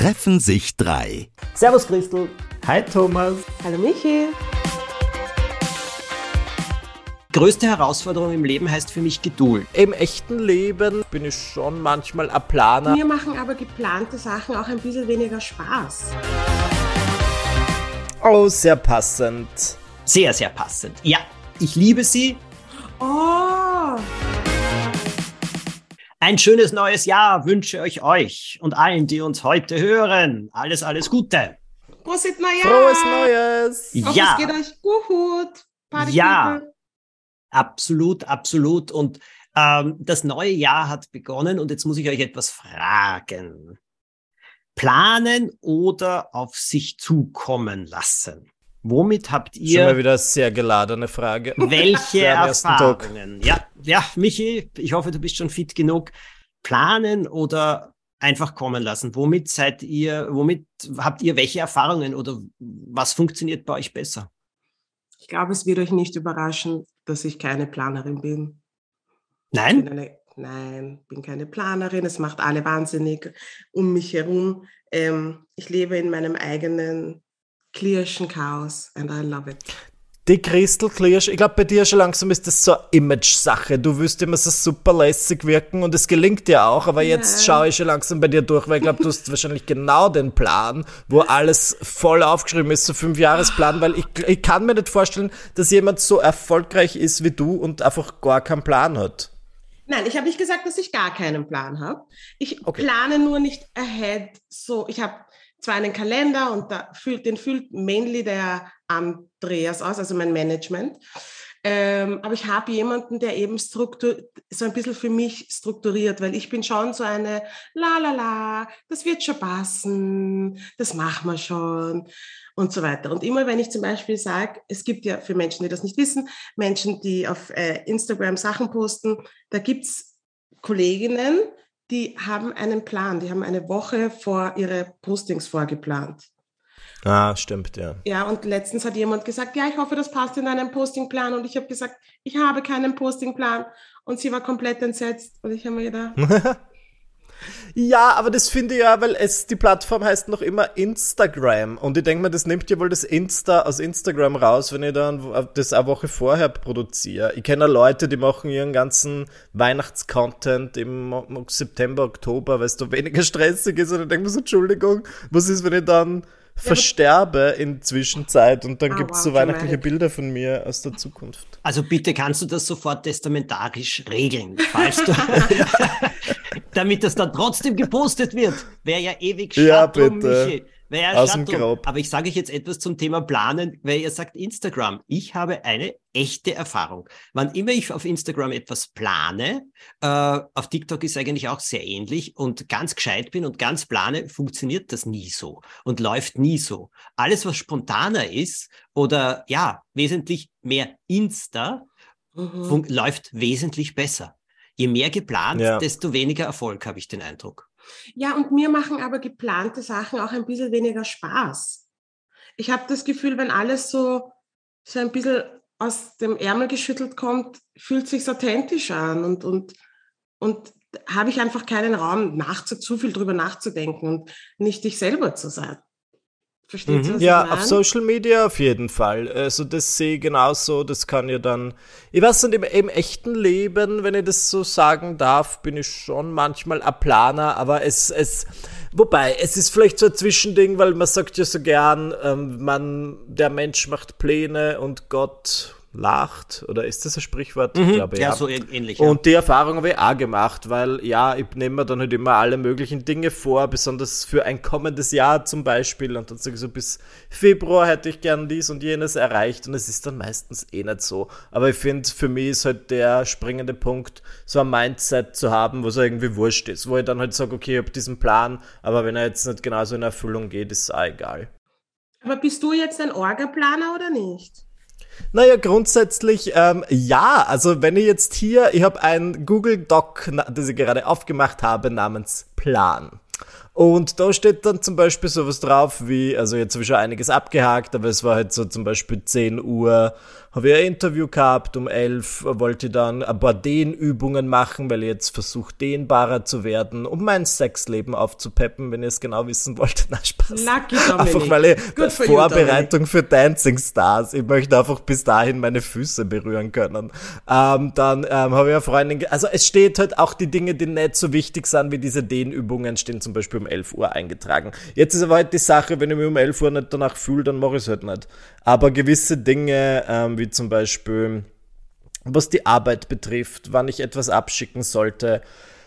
treffen sich drei. Servus Christel. Hi Thomas. Hallo Michi. Größte Herausforderung im Leben heißt für mich Geduld. Im echten Leben bin ich schon manchmal ein Planer. Mir machen aber geplante Sachen auch ein bisschen weniger Spaß. Oh, sehr passend. Sehr, sehr passend. Ja, ich liebe sie. Oh! Ein schönes neues Jahr wünsche ich euch und allen, die uns heute hören. Alles, alles Gute. Prosit Neujahr! Frohes Neues! Ich hoffe, ja. es geht euch gut. Party Ja. people. Absolut, absolut. Und ähm, das neue Jahr hat begonnen und jetzt muss ich euch etwas fragen. Planen oder auf sich zukommen lassen? Womit habt Schon mal ihr wieder eine sehr geladene Frage. welche. Erfahrungen? Ja, ja, Michi, ich hoffe, du bist schon fit genug. Planen oder einfach kommen lassen? Womit seid ihr, womit habt ihr welche Erfahrungen oder was funktioniert bei euch besser? Ich glaube, es wird euch nicht überraschen, dass ich keine Planerin bin. Ich Nein? bin eine, nein, bin keine Planerin. Es macht alle wahnsinnig um mich herum. Ähm, ich lebe in meinem eigenen klirrschen Chaos and I love it. Die Crystal Clear, ich glaube, bei dir schon langsam ist das so eine Image-Sache. Du willst immer so super lässig wirken und es gelingt dir auch, aber jetzt Ja. schaue ich schon langsam bei dir durch, weil ich glaube, du hast wahrscheinlich genau den Plan, wo alles voll aufgeschrieben ist, so fünf Jahresplan, weil ich, ich kann mir nicht vorstellen, dass jemand so erfolgreich ist wie du und einfach gar keinen Plan hat. Nein, ich habe nicht gesagt, dass ich gar keinen Plan habe. Ich Okay. plane nur nicht ahead. So, ich habe zwar einen Kalender und da füllt, den füllt mainly der Andreas aus, also mein Management. Ähm, aber ich habe jemanden, der eben struktur, so ein bisschen für mich strukturiert, weil ich bin schon so eine la la la, das wird schon passen, das machen wir schon und so weiter. Und immer wenn ich zum Beispiel sage, es gibt ja für Menschen, die das nicht wissen, Menschen, die auf äh, Instagram Sachen posten, da gibt's Kolleginnen, die haben einen Plan, die haben eine Woche vor ihre Postings vorgeplant. Ah, stimmt, ja. Ja, und letztens hat jemand gesagt, ja, ich hoffe, das passt in deinen Postingplan. Und ich habe gesagt, ich habe keinen Postingplan. Und sie war komplett entsetzt. Und ich habe mir gedacht, Ja, aber das finde ich ja, weil es, die Plattform heißt noch immer Instagram. Und ich denke mir, das nimmt ja wohl das Insta aus Instagram raus, wenn ich dann das eine Woche vorher produziere. Ich kenne Leute, die machen ihren ganzen Weihnachtscontent im September, Oktober, weil es da weniger stressig ist. Und ich denke mir so, Entschuldigung, was ist, wenn ich dann versterbe in Zwischenzeit und dann Ah, gibt's wow, so weihnachtliche dramatic. Bilder von mir aus der Zukunft. Also bitte kannst du das sofort testamentarisch regeln, falls du, damit das dann trotzdem gepostet wird. Wäre ja ewig Ja, Stadt drum, bitte. Michi. Wäre ja Aus dem. Grab. Aber ich sage euch jetzt etwas zum Thema Planen, weil ihr sagt Instagram. Ich habe eine echte Erfahrung. Wann immer ich auf Instagram etwas plane, äh, auf TikTok ist eigentlich auch sehr ähnlich und ganz gescheit bin und ganz plane, funktioniert das nie so und läuft nie so. Alles, was spontaner ist oder ja, wesentlich mehr Insta, mhm. läuft wesentlich besser. Je mehr geplant, Ja. desto weniger Erfolg, habe ich den Eindruck. ja, und mir machen aber geplante Sachen auch ein bisschen weniger Spaß. Ich habe das Gefühl, wenn alles so, so ein bisschen aus dem Ärmel geschüttelt kommt, fühlt sich authentisch an und, und, und habe ich einfach keinen Raum, nachzu, zu viel drüber nachzudenken und nicht dich selber zu sein. Versteht ihr, was Ja, auf? Social Media auf jeden Fall. Also das sehe ich genauso. Das kann ja dann. Ich weiß nicht, im, im echten Leben, wenn ich das so sagen darf, bin ich schon manchmal ein Planer, aber es, es, wobei, es ist vielleicht so ein Zwischending, weil man sagt ja so gern, ähm, man, der Mensch macht Pläne und Gott lacht. Oder ist das ein Sprichwort? Ich glaube, ja, ja. so ähnlich. Ja. Und die Erfahrung habe ich auch gemacht, weil ja, ich nehme mir dann halt immer alle möglichen Dinge vor, besonders für ein kommendes Jahr zum Beispiel. Und dann sage ich so, bis Februar hätte ich gern dies und jenes erreicht. Und es ist dann meistens eh nicht so. Aber ich finde, für mich ist halt der springende Punkt, so ein Mindset zu haben, wo es irgendwie wurscht ist. Wo ich dann halt sage, okay, ich habe diesen Plan, aber wenn er jetzt nicht genauso in Erfüllung geht, ist es auch egal. Aber bist du jetzt ein Orga-Planer oder nicht? Naja, grundsätzlich ähm, ja. Also wenn ich jetzt hier, ich habe ein Google Doc, das ich gerade aufgemacht habe, namens Plan. Und da steht dann zum Beispiel sowas drauf wie, also jetzt habe ich schon einiges abgehakt, aber es war halt so zum Beispiel 10 Uhr habe ich ein Interview gehabt, um 11 wollte ich dann ein paar Dehnübungen machen, weil ich jetzt versuche, dehnbarer zu werden, um mein Sexleben aufzupeppen, wenn ihr es genau wissen wollt. Na, Spaß. Lucky Einfach weil ich Good Vorbereitung you, für Dancing Stars, ich möchte einfach bis dahin meine Füße berühren können. Ähm, dann ähm, habe ich eine Freundin, also es steht halt auch die Dinge, die nicht so wichtig sind wie diese Dehnübungen, stehen zum Beispiel um 11 Uhr eingetragen. Jetzt ist aber halt die Sache, wenn ich mich um 11 Uhr nicht danach fühle, dann mache ich es halt nicht. Aber gewisse Dinge, ähm, wie zum Beispiel, was die Arbeit betrifft, wann ich etwas abschicken sollte,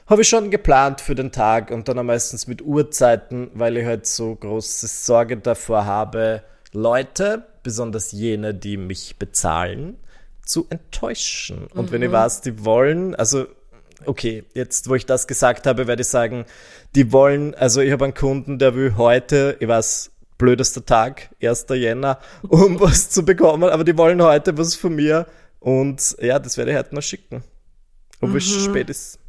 habe ich schon geplant für den Tag und dann meistens mit Uhrzeiten, weil ich halt so große Sorge davor habe, Leute, besonders jene, die mich bezahlen, zu enttäuschen. Und mhm. wenn ich mhm. weiß, die wollen, also okay, jetzt wo ich das gesagt habe, werde ich sagen, die wollen, also ich habe einen Kunden, der will heute, ich weiß, blödester Tag, 1. Jänner, um was zu bekommen, aber die wollen heute was von mir und ja, das werde ich heute noch schicken. Obwohl es mhm. spät ist.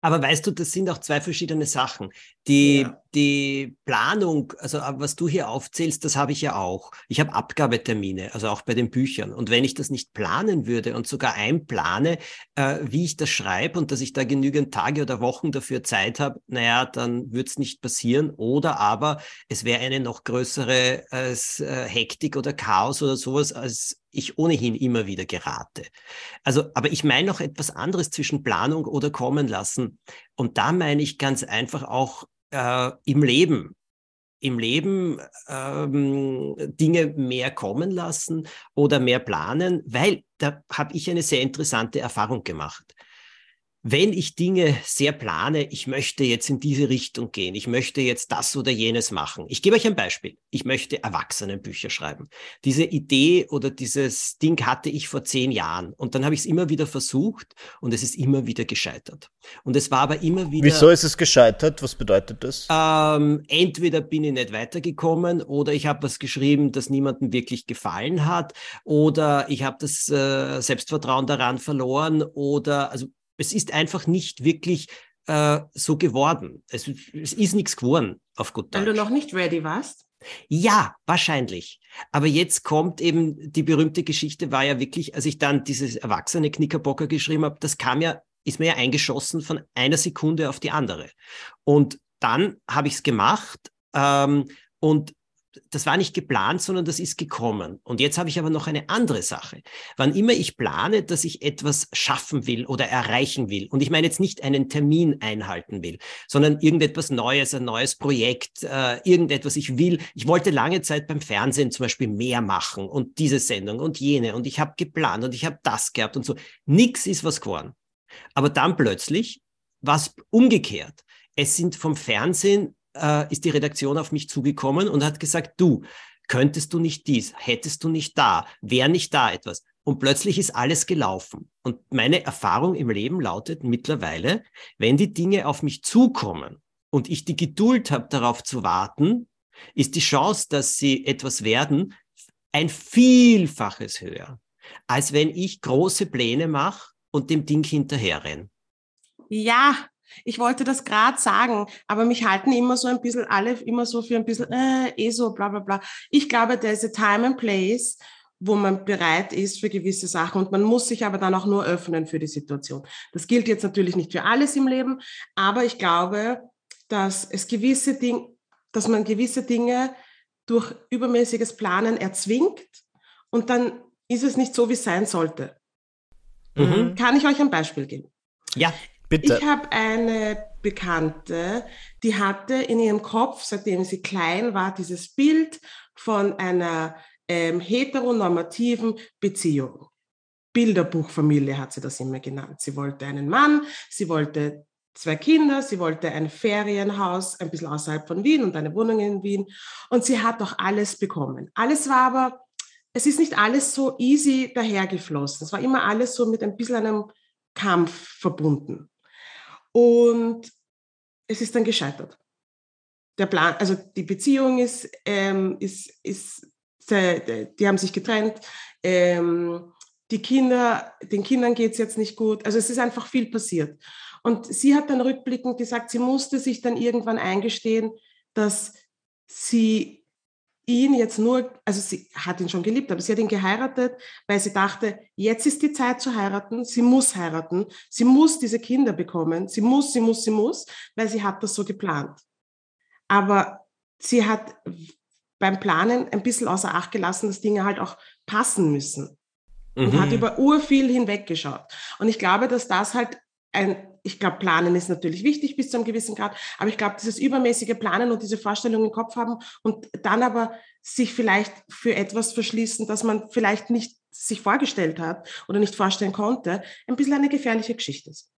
Aber weißt du, das sind auch zwei verschiedene Sachen. Die, ja. die Planung, also was du hier aufzählst, das habe ich ja auch. Ich habe Abgabetermine, also auch bei den Büchern. Und wenn ich das nicht planen würde und sogar einplane, äh, wie ich das schreibe und dass ich da genügend Tage oder Wochen dafür Zeit habe, naja, dann wird es nicht passieren. Oder aber es wäre eine noch größere äh, Hektik oder Chaos oder sowas, als ich ohnehin immer wieder gerate. Also, aber ich meine noch etwas anderes zwischen Planung oder kommen lassen. Und da meine ich ganz einfach auch äh, im Leben. Im Leben ähm, Dinge mehr kommen lassen oder mehr planen, weil da habe ich eine sehr interessante Erfahrung gemacht wenn ich Dinge sehr plane, ich möchte jetzt in diese Richtung gehen, ich möchte jetzt das oder jenes machen. Ich gebe euch ein Beispiel. Ich möchte Erwachsenenbücher schreiben. Diese Idee oder dieses Ding hatte ich vor zehn Jahren und dann habe ich es immer wieder versucht und es ist immer wieder gescheitert. Und es war aber immer wieder. Wieso ist es gescheitert? Was bedeutet das? Ähm, entweder bin ich nicht weitergekommen oder ich habe was geschrieben, das niemandem wirklich gefallen hat oder ich habe das äh, Selbstvertrauen daran verloren oder also es ist einfach nicht wirklich äh, so geworden. Es, es ist nichts geworden, auf gut Deutsch. Weil du noch nicht ready warst? Ja, wahrscheinlich. Aber jetzt kommt eben die berühmte Geschichte, war ja wirklich, als ich dann dieses erwachsene Knickerbocker geschrieben habe, das kam ja, ist mir ja eingeschossen von einer Sekunde auf die andere. Und dann habe ich es gemacht ähm, und das war nicht geplant, sondern das ist gekommen. Und jetzt habe ich aber noch eine andere Sache. Wann immer ich plane, dass ich etwas schaffen will oder erreichen will, und ich meine jetzt nicht einen Termin einhalten will, sondern irgendetwas Neues, ein neues Projekt, äh, irgendetwas ich will. Ich wollte lange Zeit beim Fernsehen zum Beispiel mehr machen und diese Sendung und jene und ich habe geplant und ich habe das gehabt und so. Nix ist was geworden. Aber dann plötzlich was umgekehrt. Es sind vom Fernsehen äh, ist die Redaktion auf mich zugekommen und hat gesagt, du, könntest du nicht dies, hättest du nicht da, wäre nicht da etwas. Und plötzlich ist alles gelaufen. Und meine Erfahrung im Leben lautet mittlerweile, wenn die Dinge auf mich zukommen und ich die Geduld habe, darauf zu warten, ist die Chance, dass sie etwas werden, ein Vielfaches höher, als wenn ich große Pläne mache und dem Ding hinterherrenne. Ja, ich wollte das gerade sagen, aber mich halten immer so ein bisschen alle immer so für ein bisschen, äh, eh so, bla bla bla. Ich glaube, there is a time and place, wo man bereit ist für gewisse Sachen und man muss sich aber dann auch nur öffnen für die Situation. Das gilt jetzt natürlich nicht für alles im Leben, aber ich glaube, dass es gewisse Dinge, dass man gewisse Dinge durch übermäßiges Planen erzwingt und dann ist es nicht so, wie es sein sollte. Mhm. Kann ich euch ein Beispiel geben? Ja. Bitte. Ich habe eine Bekannte, die hatte in ihrem Kopf, seitdem sie klein war, dieses Bild von einer ähm, heteronormativen Beziehung. Bilderbuchfamilie hat sie das immer genannt. Sie wollte einen Mann, sie wollte zwei Kinder, sie wollte ein Ferienhaus ein bisschen außerhalb von Wien und eine Wohnung in Wien. Und sie hat doch alles bekommen. Alles war aber, es ist nicht alles so easy dahergeflossen. Es war immer alles so mit ein bisschen einem Kampf verbunden. Und es ist dann gescheitert. Der Plan, also die Beziehung ist, ähm, ist, ist die haben sich getrennt. Ähm, die Kinder, den Kindern geht es jetzt nicht gut. Also es ist einfach viel passiert. Und sie hat dann rückblickend gesagt, sie musste sich dann irgendwann eingestehen, dass sie ihn jetzt nur, also sie hat ihn schon geliebt, aber sie hat ihn geheiratet, weil sie dachte, jetzt ist die Zeit zu heiraten, sie muss heiraten, sie muss diese Kinder bekommen, sie muss, sie muss, sie muss, weil sie hat das so geplant. Aber sie hat beim Planen ein bisschen außer Acht gelassen, dass Dinge halt auch passen müssen. Und mhm. hat über urviel hinweggeschaut. Und ich glaube, dass das halt ein, ich glaube, Planen ist natürlich wichtig bis zu einem gewissen Grad, aber ich glaube, dieses übermäßige Planen und diese Vorstellung im Kopf haben und dann aber sich vielleicht für etwas verschließen, das man vielleicht nicht sich vorgestellt hat oder nicht vorstellen konnte, ein bisschen eine gefährliche Geschichte ist.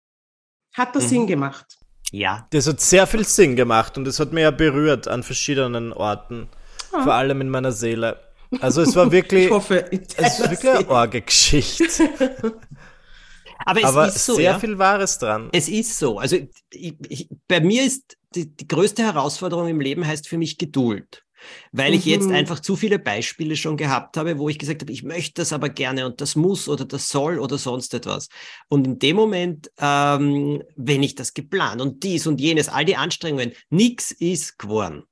Hat das mhm. Sinn gemacht? Ja. Das hat sehr viel Sinn gemacht und es hat mir ja berührt an verschiedenen Orten, ah. vor allem in meiner Seele. Also es war wirklich, ich hoffe, es ist wirklich eine Orge-Geschichte. Aber es Aber ist so. Sehr ja? viel Wahres dran. Es ist so. Also ich, ich, bei mir ist die, die größte Herausforderung im Leben heißt für mich Geduld. Weil ich jetzt mhm. einfach zu viele Beispiele schon gehabt habe, wo ich gesagt habe, ich möchte das aber gerne und das muss oder das soll oder sonst etwas. Und in dem Moment, ähm, wenn ich das geplant und dies und jenes, all die Anstrengungen, nichts ist geworden.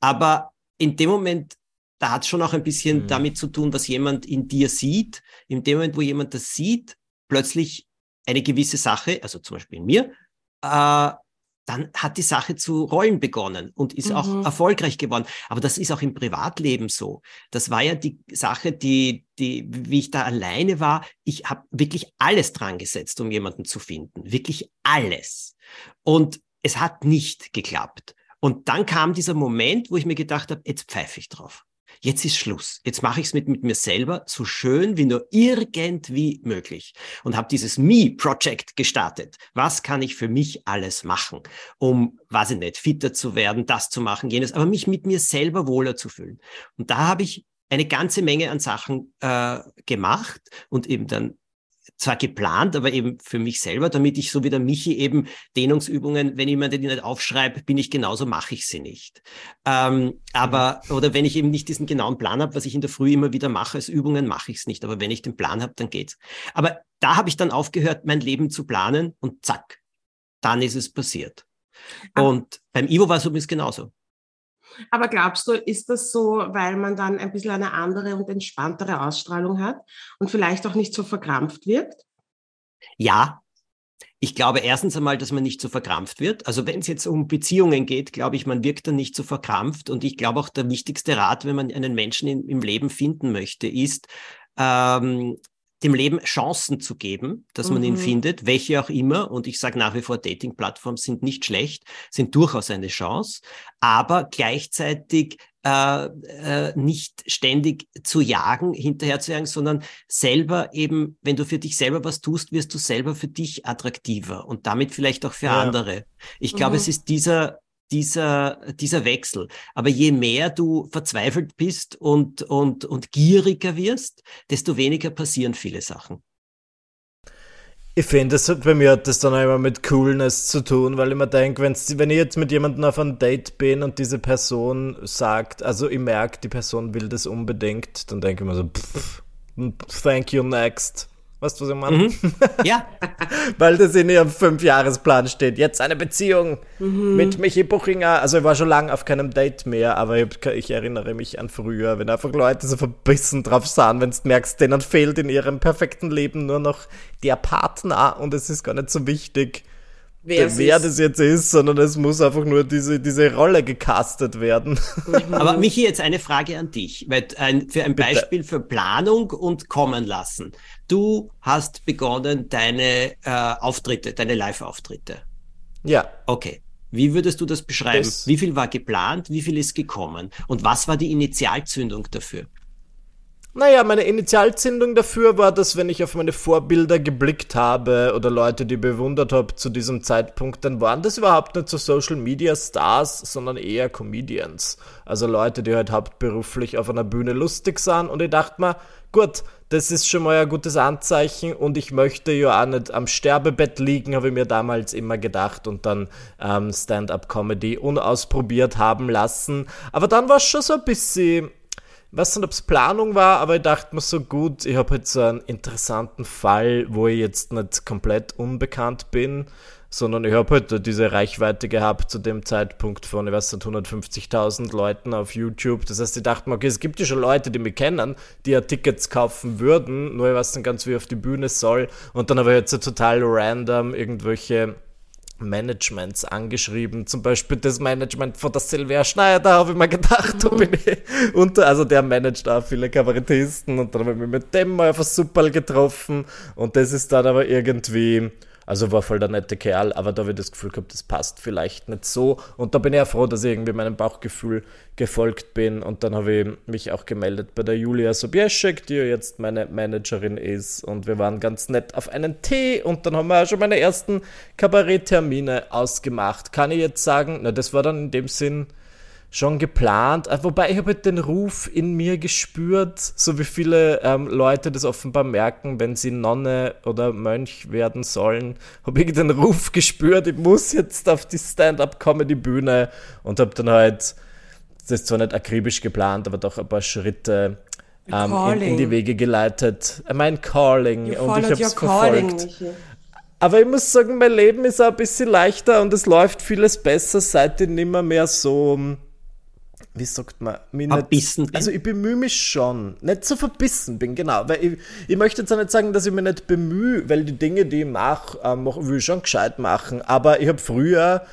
Aber in dem Moment, da hat es schon auch ein bisschen mhm. damit zu tun, was jemand in dir sieht. In dem Moment, wo jemand das sieht, plötzlich eine gewisse Sache, also zum Beispiel in mir, äh, dann hat die Sache zu rollen begonnen und ist mhm. auch erfolgreich geworden. Aber das ist auch im Privatleben so. Das war ja die Sache, die, die, wie ich da alleine war. Ich habe wirklich alles dran gesetzt, um jemanden zu finden. Wirklich alles. Und es hat nicht geklappt. Und dann kam dieser Moment, wo ich mir gedacht habe, jetzt pfeife ich drauf jetzt ist Schluss. Jetzt mache ich es mit, mit mir selber so schön wie nur irgendwie möglich und habe dieses Me-Project gestartet. Was kann ich für mich alles machen, um, weiß ich nicht, fitter zu werden, das zu machen, jenes, aber mich mit mir selber wohler zu fühlen. Und da habe ich eine ganze Menge an Sachen äh, gemacht und eben dann zwar geplant, aber eben für mich selber, damit ich so wie der Michi eben Dehnungsübungen, wenn jemand die nicht aufschreibt, bin ich genauso, mache ich sie nicht. Ähm, aber, oder wenn ich eben nicht diesen genauen Plan habe, was ich in der Früh immer wieder mache als Übungen, mache ich es nicht. Aber wenn ich den Plan habe, dann geht's. Aber da habe ich dann aufgehört, mein Leben zu planen und zack, dann ist es passiert. Ah. Und beim Ivo war es übrigens genauso. Aber glaubst du, ist das so, weil man dann ein bisschen eine andere und entspanntere Ausstrahlung hat und vielleicht auch nicht so verkrampft wirkt? Ja. Ich glaube erstens einmal, dass man nicht so verkrampft wird. Also wenn es jetzt um Beziehungen geht, glaube ich, man wirkt dann nicht so verkrampft. Und ich glaube auch der wichtigste Rat, wenn man einen Menschen in, im Leben finden möchte, ist, ähm, dem Leben Chancen zu geben, dass mhm. man ihn mhm. findet, welche auch immer. Und ich sage nach wie vor, Dating-Plattformen sind nicht schlecht, sind durchaus eine Chance, aber gleichzeitig äh, äh, nicht ständig zu jagen, hinterher zu jagen, sondern selber eben, wenn du für dich selber was tust, wirst du selber für dich attraktiver und damit vielleicht auch für ja. andere. Ich glaube, mhm. es ist dieser dieser, dieser Wechsel. Aber je mehr du verzweifelt bist und, und, und gieriger wirst, desto weniger passieren viele Sachen. Ich finde, das bei mir hat das dann immer mit Coolness zu tun, weil ich mir denke, wenn ich jetzt mit jemandem auf ein Date bin und diese Person sagt, also ich merke, die Person will das unbedingt, dann denke ich mir so, pff, thank you next. Weißt du, was ich meine? Mhm. Ja. Weil das in ihrem Fünfjahresplan steht. Jetzt eine Beziehung mhm. mit Michi Buchinger. Also ich war schon lange auf keinem Date mehr, aber ich, ich, erinnere mich an früher, wenn einfach Leute so verbissen drauf sahen, wenn du merkst, denen fehlt in ihrem perfekten Leben nur noch der Partner und es ist gar nicht so wichtig, wer, wer das jetzt ist, sondern es muss einfach nur diese, diese Rolle gecastet werden. Mhm. Aber Michi, jetzt eine Frage an dich, weil ein, für ein Bitte. Beispiel für Planung und kommen lassen. Du hast begonnen deine äh, Auftritte, deine Live-Auftritte. Ja. Okay. Wie würdest du das beschreiben? Das wie viel war geplant? Wie viel ist gekommen? Und was war die Initialzündung dafür? Naja, meine Initialzündung dafür war, dass wenn ich auf meine Vorbilder geblickt habe oder Leute, die bewundert habe zu diesem Zeitpunkt, dann waren das überhaupt nicht so Social Media Stars, sondern eher Comedians. Also Leute, die halt hauptberuflich auf einer Bühne lustig sahen und ich dachte mir, gut, das ist schon mal ein gutes Anzeichen und ich möchte ja auch nicht am Sterbebett liegen, habe ich mir damals immer gedacht und dann ähm, Stand-up-Comedy unausprobiert haben lassen. Aber dann war es schon so ein bisschen weiß nicht, ob es Planung war, aber ich dachte mir so gut, ich habe jetzt so einen interessanten Fall, wo ich jetzt nicht komplett unbekannt bin. Sondern ich habe halt diese Reichweite gehabt zu dem Zeitpunkt von, ich weiß nicht, 150.000 Leuten auf YouTube. Das heißt, ich dachte mir, okay, es gibt ja schon Leute, die mich kennen, die ja Tickets kaufen würden, nur ich weiß dann ganz, wie ich auf die Bühne soll. Und dann habe ich jetzt so total random irgendwelche Managements angeschrieben, zum Beispiel das Management von der Silvia Schneider, habe ich mir gedacht, da bin ich unter, also der managt auch viele Kabarettisten und dann habe ich mich mit dem mal auf ein Super getroffen und das ist dann aber irgendwie, also war voll der nette Kerl, aber da habe ich das Gefühl gehabt, das passt vielleicht nicht so. Und da bin ich ja froh, dass ich irgendwie meinem Bauchgefühl gefolgt bin. Und dann habe ich mich auch gemeldet bei der Julia Sobieschek, die ja jetzt meine Managerin ist. Und wir waren ganz nett auf einen Tee und dann haben wir auch schon meine ersten Kabaretttermine ausgemacht. Kann ich jetzt sagen, na, das war dann in dem Sinn schon geplant. Äh, wobei ich habe halt den Ruf in mir gespürt, so wie viele ähm, Leute das offenbar merken, wenn sie Nonne oder Mönch werden sollen, habe ich den Ruf gespürt, ich muss jetzt auf die Stand-up-Comedy-Bühne und habe dann halt, das ist zwar nicht akribisch geplant, aber doch ein paar Schritte ähm, in, in, die Wege geleitet. Äh, mein Calling und ich habe es verfolgt. Aber ich muss sagen, mein Leben ist auch ein bisschen leichter und es läuft vieles besser, seit ich nimmer mehr so wie sagt man, mich verbissen nicht, Also ich bemühe mich schon, nicht so verbissen bin, genau. Weil ich, ich möchte jetzt auch nicht sagen, dass ich mich nicht bemühe, weil die Dinge, die ich mache, äh, will ich schon gescheit machen. Aber ich habe früher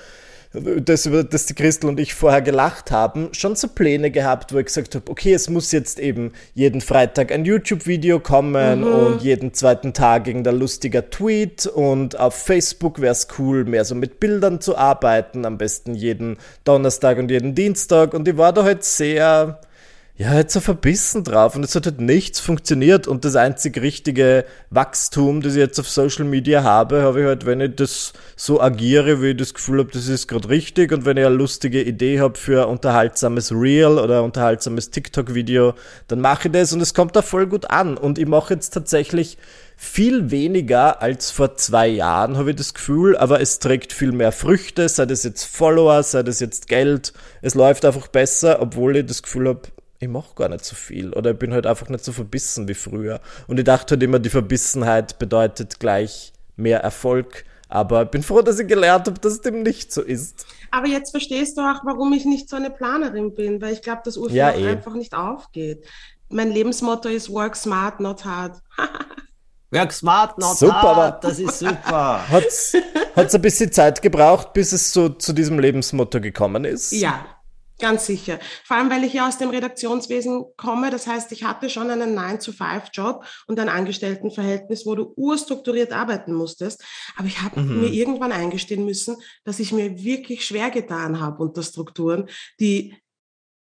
das, über das die Christel und ich vorher gelacht haben, schon so Pläne gehabt, wo ich gesagt habe, okay, es muss jetzt eben jeden Freitag ein YouTube-Video kommen mhm. und jeden zweiten Tag irgendein lustiger Tweet und auf Facebook wäre es cool, mehr so mit Bildern zu arbeiten, am besten jeden Donnerstag und jeden Dienstag und ich war da halt sehr ja, jetzt so verbissen drauf und es hat halt nichts funktioniert und das einzig richtige Wachstum, das ich jetzt auf Social Media habe, habe ich halt, wenn ich das so agiere, wie ich das Gefühl habe, das ist gerade richtig und wenn ich eine lustige Idee habe für ein unterhaltsames Reel oder ein unterhaltsames TikTok-Video, dann mache ich das und es kommt da voll gut an und ich mache jetzt tatsächlich viel weniger als vor zwei Jahren, habe ich das Gefühl, aber es trägt viel mehr Früchte, sei das jetzt Follower, sei das jetzt Geld, es läuft einfach besser, obwohl ich das Gefühl habe, ich mache gar nicht so viel oder ich bin halt einfach nicht so verbissen wie früher. Und ich dachte halt immer, die Verbissenheit bedeutet gleich mehr Erfolg. Aber ich bin froh, dass ich gelernt habe, dass dem nicht so ist. Aber jetzt verstehst du auch, warum ich nicht so eine Planerin bin, weil ich glaube, dass Urfall ja, eh. einfach nicht aufgeht. Mein Lebensmotto ist Work smart, not hard. Work smart, not super, hard. Das ist super. Hat es ein bisschen Zeit gebraucht, bis es so zu diesem Lebensmotto gekommen ist? Ja, Ganz sicher. Vor allem, weil ich ja aus dem Redaktionswesen komme. Das heißt, ich hatte schon einen 9-to-5-Job und ein Angestelltenverhältnis, wo du urstrukturiert arbeiten musstest. Aber ich habe mhm. mir irgendwann eingestehen müssen, dass ich mir wirklich schwer getan habe unter Strukturen, die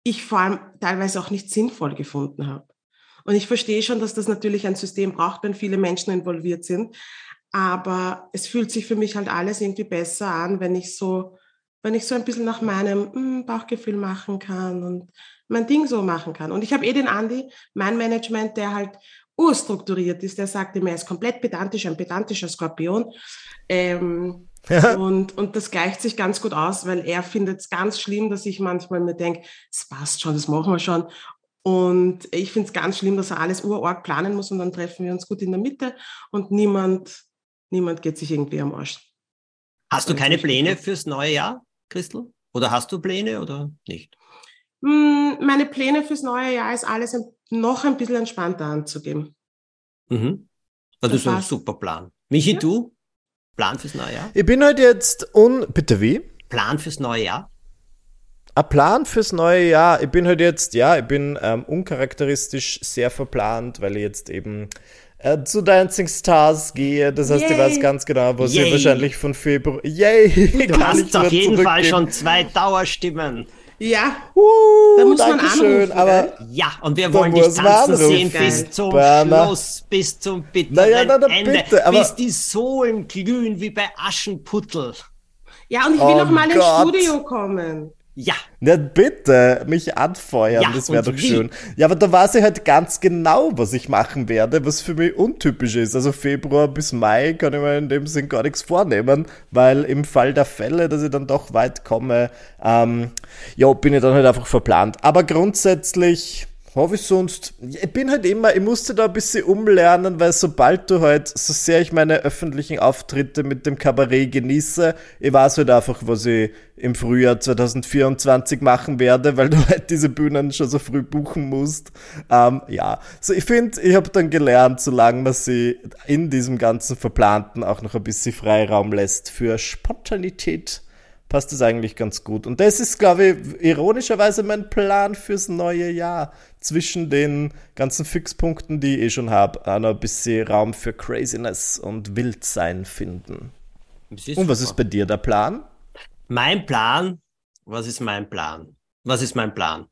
ich vor allem teilweise auch nicht sinnvoll gefunden habe. Und ich verstehe schon, dass das natürlich ein System braucht, wenn viele Menschen involviert sind. Aber es fühlt sich für mich halt alles irgendwie besser an, wenn ich so wenn ich so ein bisschen nach meinem mm, Bauchgefühl machen kann und mein Ding so machen kann. Und ich habe eh den Andi, mein Management, der halt urstrukturiert ist, der sagt immer, er ist komplett pedantisch, ein pedantischer Skorpion. Ähm, ja. und, und das gleicht sich ganz gut aus, weil er findet es ganz schlimm, dass ich manchmal mir denke, es passt schon, das machen wir schon. Und ich finde es ganz schlimm, dass er alles urorg planen muss und dann treffen wir uns gut in der Mitte und niemand, niemand geht sich irgendwie am Arsch. Hast du keine Pläne fürs neue Jahr? Christel? Oder hast du Pläne oder nicht? Hm, meine Pläne fürs neue Jahr ist alles noch ein bisschen entspannter anzugeben. Mhm. Also das ist ein super Plan. Michi, ja. du? Plan fürs neue Jahr? Ich bin heute halt jetzt un... Bitte wie? Plan fürs neue Jahr? Ein Plan fürs neue Jahr. Ich bin heute halt jetzt, ja, ich bin ähm, uncharakteristisch sehr verplant, weil ich jetzt eben äh, zu Dancing Stars gehe. Das heißt, Yay. ich weiß ganz genau, wo sie wahrscheinlich von Februar. Yay! Du hast auf jeden Fall schon zwei Dauerstimmen. Ja. Uh, da muss man anrufen, aber ja, und wir wollen dich tanzen sehen bis zum Berner. Schluss, bis zum bitteren naja, na, na, Ende, bitte, bis die Sohlen glühen wie bei Aschenputtel. Ja, und ich will oh noch mal Gott. ins Studio kommen. Ja. Ja, bitte, mich anfeuern, ja, das wäre doch wie? schön. Ja, aber da weiß ich halt ganz genau, was ich machen werde, was für mich untypisch ist. Also Februar bis Mai kann ich mir in dem Sinn gar nichts vornehmen, weil im Fall der Fälle, dass ich dann doch weit komme, ähm, ja, bin ich dann halt einfach verplant. Aber grundsätzlich Habe ich sonst. Ich bin halt immer, ich musste da ein bisschen umlernen, weil sobald du halt, so sehr ich meine öffentlichen Auftritte mit dem Kabarett genieße, ich weiß halt einfach, was ich im Frühjahr 2024 machen werde, weil du halt diese Bühnen schon so früh buchen musst. Ähm, ja, so ich finde, ich habe dann gelernt, solange man sie in diesem ganzen Verplanten auch noch ein bisschen Freiraum lässt für Spontanität passt es eigentlich ganz gut. Und das ist, glaube ich, ironischerweise mein Plan fürs neue Jahr. Zwischen den ganzen Fixpunkten, die ich eh schon habe, auch noch ein bisschen Raum für Craziness und Wildsein finden. Und was ist bei dir der Plan? Mein Plan, was ist mein Plan? Was ist mein Plan?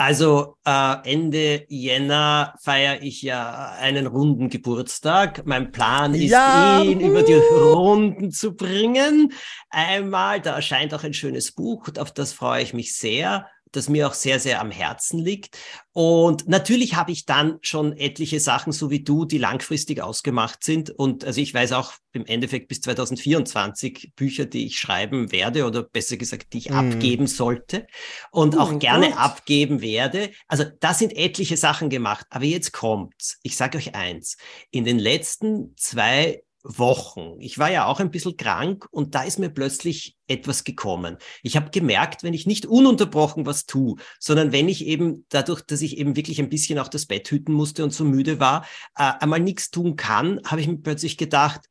Also äh, Ende Jänner feiere ich ja einen runden Geburtstag. Mein Plan ist, ja. ihn über die Runden zu bringen. Einmal, da erscheint auch ein schönes Buch, auf das freue ich mich sehr das mir auch sehr, sehr am Herzen liegt. Und natürlich habe ich dann schon etliche Sachen, so wie du, die langfristig ausgemacht sind. Und also ich weiß auch im Endeffekt bis 2024 Bücher, die ich schreiben werde oder besser gesagt, die ich mm. abgeben sollte und oh auch gerne Gott. abgeben werde. Also da sind etliche Sachen gemacht. Aber jetzt kommt's. Ich sage euch eins. In den letzten zwei Wochen. Ich war ja auch ein bisschen krank und da ist mir plötzlich etwas gekommen. Ich habe gemerkt, wenn ich nicht ununterbrochen was tue, sondern wenn ich eben dadurch, dass ich eben wirklich ein bisschen auch das Bett hüten musste und so müde war, äh, einmal nichts tun kann, habe ich mir plötzlich gedacht,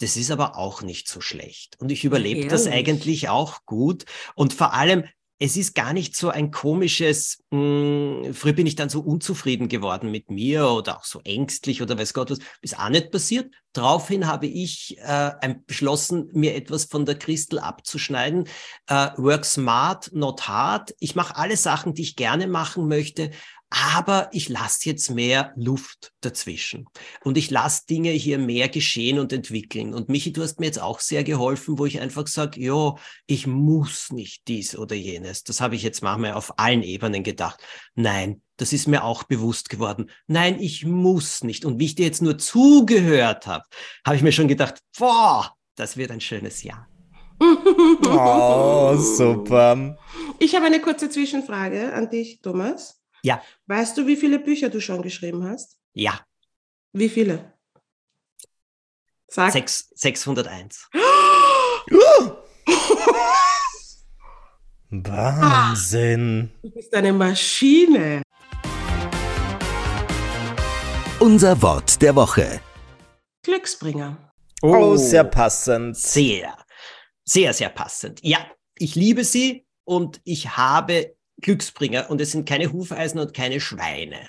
das ist aber auch nicht so schlecht. Und ich überlebe das eigentlich auch gut. Und vor allem, es ist gar nicht so ein komisches, mh, hm, früher bin ich dann so unzufrieden geworden mit mir oder auch so ängstlich oder weiß Gott was, ist auch nicht passiert. Daraufhin habe ich äh, beschlossen, mir etwas von der Christel abzuschneiden. Äh, work smart, not hard. Ich mache alle Sachen, die ich gerne machen möchte, aber ich lasse jetzt mehr Luft dazwischen und ich lasse Dinge hier mehr geschehen und entwickeln. Und Michi, du hast mir jetzt auch sehr geholfen, wo ich einfach sage, ja, ich muss nicht dies oder jenes. Das habe ich jetzt manchmal auf allen Ebenen gedacht. Nein, das ist mir auch bewusst geworden. Nein, ich muss nicht. Und wie ich dir jetzt nur zugehört habe, habe ich mir schon gedacht, boah, das wird ein schönes Jahr. oh, super. Ich habe eine kurze Zwischenfrage an dich, Thomas. Ja. Weißt du, wie viele Bücher du schon geschrieben hast? Ja. Wie viele? Sag. 6, 601. Wahnsinn. Du bist eine Maschine. Unser Wort der Woche. Glücksbringer. Oh, oh, sehr passend. Sehr, sehr, sehr passend. Ja, ich liebe sie und ich habe Glücksbringer und es sind keine Hufeisen und keine Schweine.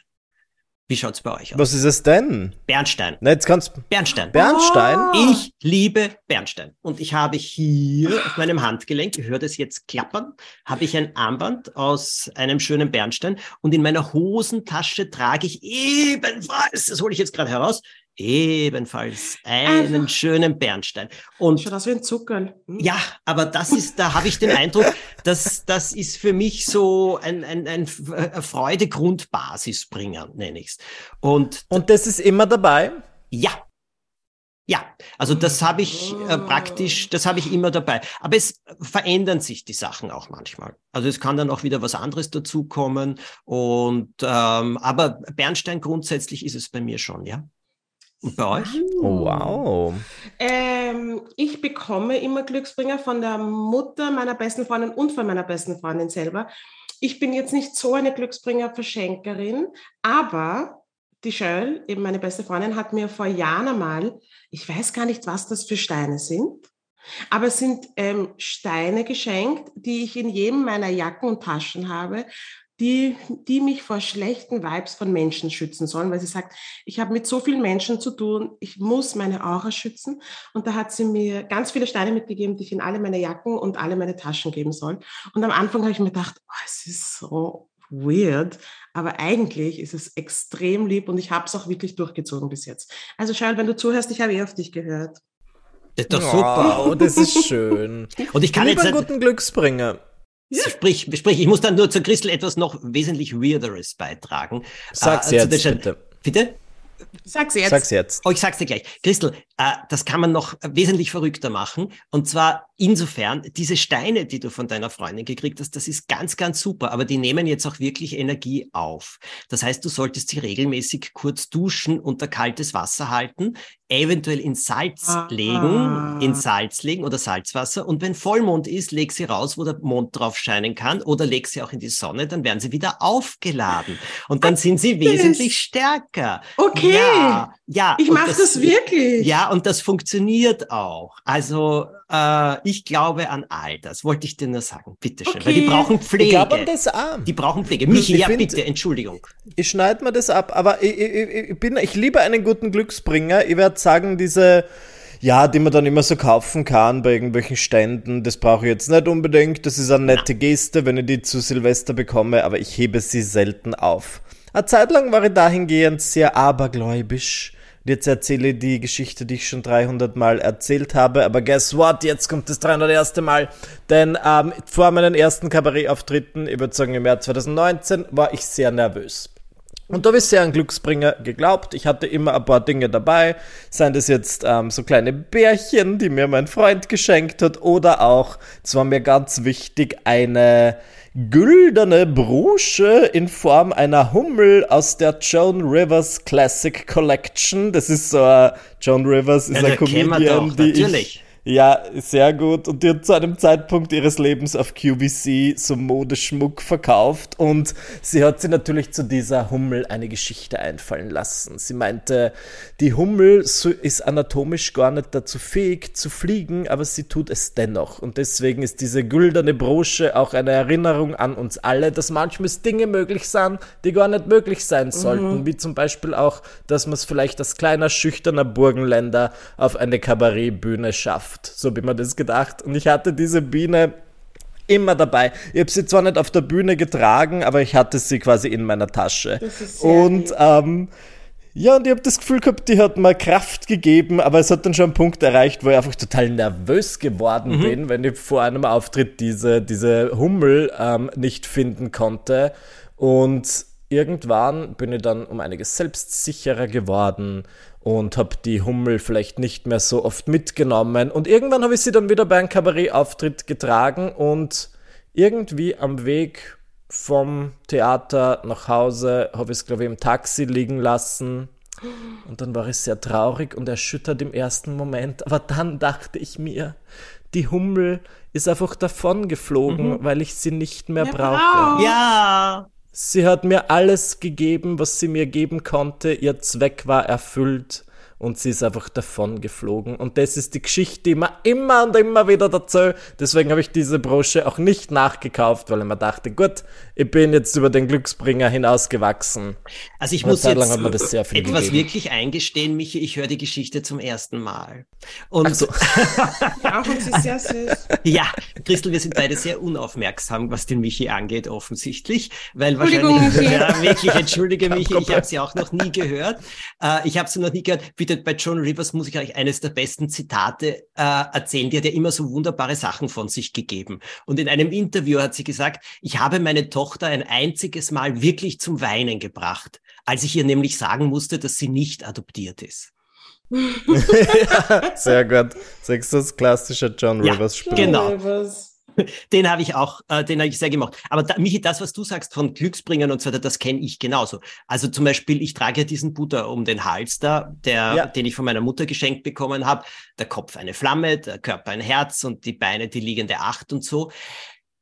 Wie schaut's bei euch aus? Was ist es denn? Bernstein. Na, jetzt kannst Bernstein. Bernstein? Oh. Ich liebe Bernstein. Und ich habe hier auf meinem Handgelenk, ihr hört es jetzt klappern, habe ich ein Armband aus einem schönen Bernstein und in meiner Hosentasche trage ich ebenfalls, das hole ich jetzt gerade heraus, ebenfalls einen Einfach. schönen Bernstein. Und Schaut aus wie ein Zuckerl. Hm. Ja, aber das ist, da habe ich den Eindruck, dass das ist für mich so ein, ein, ein Freudegrundbasisbringer, nenne ich's. Und, Und das ist immer dabei? Ja. Ja, also das habe ich äh, praktisch, das habe ich immer dabei. Aber es verändern sich die Sachen auch manchmal. Also es kann dann auch wieder was anderes dazukommen. Und ähm, aber Bernstein grundsätzlich ist es bei mir schon, ja. Und bei euch? Oh, wow. Ähm, ich bekomme immer Glücksbringer von der Mutter meiner besten Freundin und von meiner besten Freundin selber. Ich bin jetzt nicht so eine Glücksbringer-Verschenkerin, aber die Schöll, eben meine beste Freundin, hat mir vor Jahren einmal, ich weiß gar nicht, was das für Steine sind, aber es sind ähm, Steine geschenkt, die ich in jedem meiner Jacken und Taschen habe, die, die mich vor schlechten Vibes von Menschen schützen sollen, weil sie sagt, ich habe mit so vielen Menschen zu tun, ich muss meine Aura schützen. Und da hat sie mir ganz viele Steine mitgegeben, die ich in alle meine Jacken und alle meine Taschen geben soll. Und am Anfang habe ich mir gedacht, oh, es ist so weird, aber eigentlich ist es extrem lieb und ich habe es auch wirklich durchgezogen bis jetzt. Also Charles, wenn du zuhörst, ich habe eh auf dich gehört. Das ist doch super. Oh, das ist schön. und ich kann Lieber jetzt einen guten Glücksbringer. Ja. Sprich, sprich, ich muss dann nur zur Christel etwas noch wesentlich Weirderes beitragen. Sag's äh, jetzt, bitte. Bitte? Sag's jetzt. Sag's jetzt. Oh, ich sag's dir gleich. Christel, äh, das kann man noch wesentlich verrückter machen. Und zwar insofern, diese Steine, die du von deiner Freundin gekriegt hast, das ist ganz, ganz super. Aber die nehmen jetzt auch wirklich Energie auf. Das heißt, du solltest sie regelmäßig kurz duschen, unter kaltes Wasser halten, eventuell in Salz Ah. legen, in Salz legen oder Salzwasser. Und wenn Vollmond ist, leg sie raus, wo der Mond drauf scheinen kann. Oder leg sie auch in die Sonne, dann werden sie wieder aufgeladen. Und dann sind sie wesentlich stärker. Okay. Ja, ja. Ich mache das, wirklich. Ja, und das funktioniert auch. Also äh, ich glaube an all das, wollte ich dir nur sagen. Bitteschön, weil die Okay. brauchen Ich Pflege. glaube an das auch. Die brauchen Pflege. Michi, Ich ja find- bitte, Entschuldigung. Ich schneide mir das ab, aber ich, ich, ich, ich bin, ich liebe einen guten Glücksbringer. Ich werde sagen, diese, ja, die man dann immer so kaufen kann bei irgendwelchen Ständen, das brauche ich jetzt nicht unbedingt. Das ist eine nette Geste, wenn ich die zu Silvester bekomme, aber ich hebe sie selten auf. Eine Zeit lang war ich dahingehend sehr abergläubisch. Und Jetzt erzähle ich die Geschichte, die ich schon 300 Mal erzählt habe, aber guess what? Jetzt kommt das 301. Mal. Denn ähm, vor meinen ersten Kabarettauftritten, ich würde sagen im Jahr 2019, war ich sehr nervös. Und da habe ich sehr an Glücksbringer geglaubt. Ich hatte immer ein paar Dinge dabei. Seien das jetzt ähm, so kleine Bärchen, die mir mein Freund geschenkt hat, oder auch, es war mir ganz wichtig, eine güldene Brosche in Form einer Hummel aus der Joan Rivers Classic Collection. Das ist so ein, Joan Rivers ist Ja, ein Comedian, die natürlich. ich ja, sehr gut. Und die hat zu einem Zeitpunkt ihres Lebens auf QVC so Modeschmuck verkauft und sie hat sich natürlich zu dieser Hummel eine Geschichte einfallen lassen. Sie meinte, die Hummel ist anatomisch gar nicht dazu fähig zu fliegen, aber sie tut es dennoch. Und deswegen ist diese güldene Brosche auch eine Erinnerung an uns alle, dass manchmal Dinge möglich sind, die gar nicht möglich sein sollten. Wie zum Beispiel auch, dass man es vielleicht als kleiner, schüchterner Burgenländer auf eine Kabarettbühne schafft. So wie man das gedacht. Und ich hatte diese Biene immer dabei. Ich habe sie zwar nicht auf der Bühne getragen, aber ich hatte sie quasi in meiner Tasche. Das ist sehr Und ähm, ja, und ich habe das Gefühl gehabt, die hat mir Kraft gegeben, aber es hat dann schon einen Punkt erreicht, wo ich einfach total nervös geworden bin, wenn ich vor einem Auftritt diese, diese Hummel ähm, nicht finden konnte. Und irgendwann bin ich dann um einiges selbstsicherer geworden und habe die Hummel vielleicht nicht mehr so oft mitgenommen. Und irgendwann habe ich sie dann wieder bei einem Kabarettauftritt getragen und irgendwie am Weg vom Theater nach Hause habe ich es, glaube ich, im Taxi liegen lassen. Und dann war ich sehr traurig und erschüttert im ersten Moment. Aber dann dachte ich mir, die Hummel ist einfach davon geflogen, weil ich sie nicht mehr Ja, brauche. brauch. Ja, Sie hat mir alles gegeben, was sie mir geben konnte. Ihr Zweck war erfüllt und sie ist einfach davon geflogen. Und das ist die Geschichte, die man immer und immer wieder dazu. Deswegen habe ich diese Brosche auch nicht nachgekauft, weil ich mir dachte, gut, ich bin jetzt über den Glücksbringer hinausgewachsen. also ich muss jetzt hat mir das sehr viel etwas gegeben. wirklich eingestehen, Michi, ich höre die Geschichte zum ersten Mal. Und Ach so. Ja, und sie ist sehr süß. Ja, Christel, wir sind beide sehr unaufmerksam, was den Michi angeht, offensichtlich, weil Entschuldigung, wahrscheinlich, Michi. ja, wirklich, entschuldige Kein Michi, ich habe sie auch noch nie gehört. Äh, ich habe sie noch nie gehört. Bitte, bei Joan Rivers muss ich euch eines der besten Zitate äh, erzählen. Die hat ja immer so wunderbare Sachen von sich gegeben. Und in einem Interview hat sie gesagt, ich habe meine Tochter ein einziges Mal wirklich zum Weinen gebracht, als ich ihr nämlich sagen musste, dass sie nicht adoptiert ist. Sehr gut. Sechs das klassische John Ja, Rivers Spiel. Genau. Den habe ich auch, äh, den habe ich sehr gemacht. Aber da, Michi, das, was du sagst von Glücksbringern und so weiter, das kenne ich genauso. Also zum Beispiel, ich trage ja diesen Butter um den Hals da, der, Ja. den ich von meiner Mutter geschenkt bekommen habe. Der Kopf eine Flamme, der Körper ein Herz und die Beine die liegende Acht und so.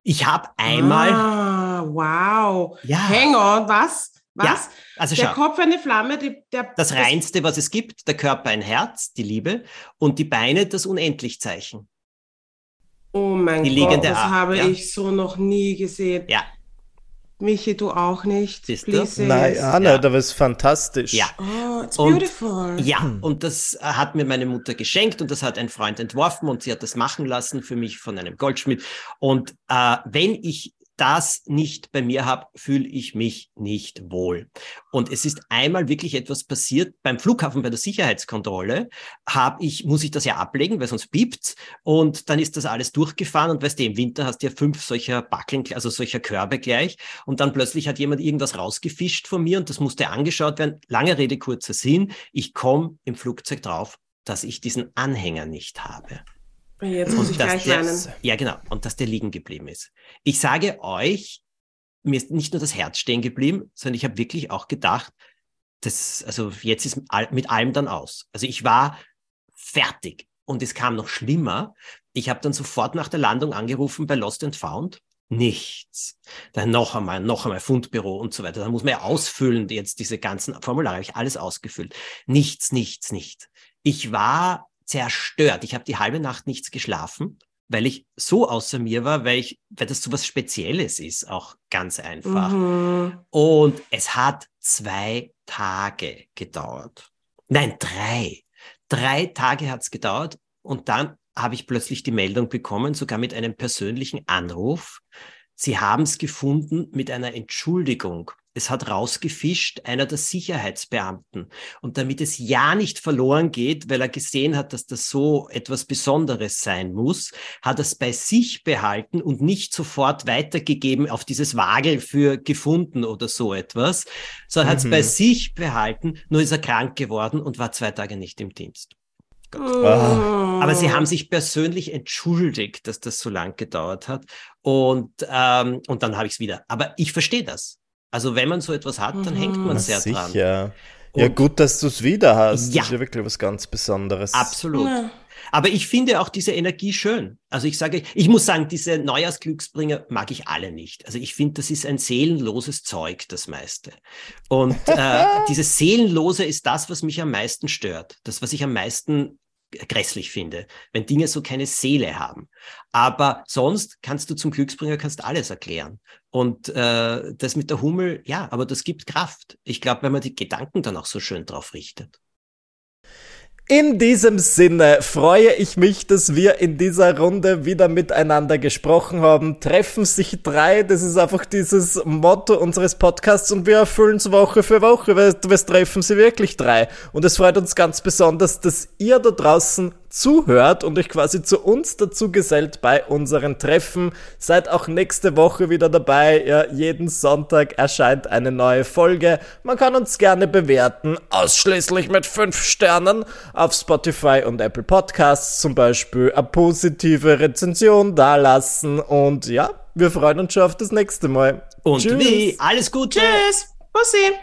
Ich habe einmal, Ah, wow. Ja. Hang on, was? Was? Ja, also der schau, Kopf eine Flamme, die, der, das Reinste, was es gibt, der Körper ein Herz, die Liebe und die Beine das Unendlichzeichen. Oh mein Die Gott, das Acht, habe ja. ich so noch nie gesehen. Ja, Michi, du auch nicht. Siehst du? Nein, nicht, aber es ist fantastisch. ja. Oh, it's Und- beautiful. Ja, und das äh, hat mir meine Mutter geschenkt und das hat ein Freund entworfen und sie hat das machen lassen für mich von einem Goldschmied. Und äh, wenn ich das nicht bei mir habe, fühle ich mich nicht wohl. Und es ist einmal wirklich etwas passiert beim Flughafen bei der Sicherheitskontrolle, habe ich muss ich das ja ablegen, weil sonst piept's und dann ist das alles durchgefahren und weißt du, im Winter hast du ja fünf solcher Backeln, also solcher Körbe gleich und dann plötzlich hat jemand irgendwas rausgefischt von mir und das musste angeschaut werden. Lange Rede kurzer Sinn, ich komme im Flugzeug drauf, dass ich diesen Anhänger nicht habe. Jetzt muss ich gleich der. Ja, genau. Und dass der liegen geblieben ist. Ich sage euch, mir ist nicht nur das Herz stehen geblieben, sondern ich habe wirklich auch gedacht, das, also jetzt ist mit allem dann aus. Also ich war fertig und es kam noch schlimmer. Ich habe dann sofort nach der Landung angerufen bei Lost and Found. Nichts. Dann noch einmal, noch einmal Fundbüro und so weiter. Da muss man ja ausfüllen, jetzt diese ganzen Formulare, habe ich alles ausgefüllt. Nichts, nichts, nichts. Ich war zerstört. Ich habe die halbe Nacht nichts geschlafen, weil ich so außer mir war, weil ich, weil das so was Spezielles ist, auch ganz einfach. Mhm. Und es hat zwei Tage gedauert. Nein, drei. Drei Tage hat's gedauert und dann habe ich plötzlich die Meldung bekommen, sogar mit einem persönlichen Anruf. Sie haben es gefunden mit einer Entschuldigung es hat rausgefischt einer der Sicherheitsbeamten. Und damit es ja nicht verloren geht, weil er gesehen hat, dass das so etwas Besonderes sein muss, hat er es bei sich behalten und nicht sofort weitergegeben auf dieses Wagel für gefunden oder so etwas, sondern mhm. hat es bei sich behalten, nur ist er krank geworden und war zwei Tage nicht im Dienst. Ah. Aber sie haben sich persönlich entschuldigt, dass das so lang gedauert hat. Und, ähm, und dann habe ich es wieder. Aber ich verstehe das. Also wenn man so etwas hat, dann hängt man Na, sehr sicher. dran. ja, gut, dass du es wieder hast. Ja. Das ist ja wirklich was ganz Besonderes. Absolut. Ja. Aber ich finde auch diese Energie schön. Also ich sage, ich muss sagen, diese Neujahrsglücksbringer mag ich alle nicht. Also ich finde, das ist ein seelenloses Zeug, das meiste. Und äh, dieses Seelenlose ist das, was mich am meisten stört. Das, was ich am meisten grässlich finde, wenn Dinge so keine Seele haben. Aber sonst kannst du zum Glücksbringer kannst alles erklären. Und äh, das mit der Hummel, ja, aber das gibt Kraft. Ich glaube, wenn man die Gedanken dann auch so schön drauf richtet. In diesem Sinne freue ich mich, dass wir in dieser Runde wieder miteinander gesprochen haben. Treffen sich drei, das ist einfach dieses Motto unseres Podcasts und wir erfüllen es Woche für Woche, weil es treffen sie wirklich drei. Und es freut uns ganz besonders, dass ihr da draußen zuhört und euch quasi zu uns dazu gesellt bei unseren Treffen. Seid auch nächste Woche wieder dabei. Ja, jeden Sonntag erscheint eine neue Folge. Man kann uns gerne bewerten, ausschließlich mit fünf Sternen auf Spotify und Apple Podcasts zum Beispiel. Eine positive Rezension dalassen und ja, wir freuen uns schon auf das nächste Mal. Und wie, alles Gute. Tschüss. Bussi.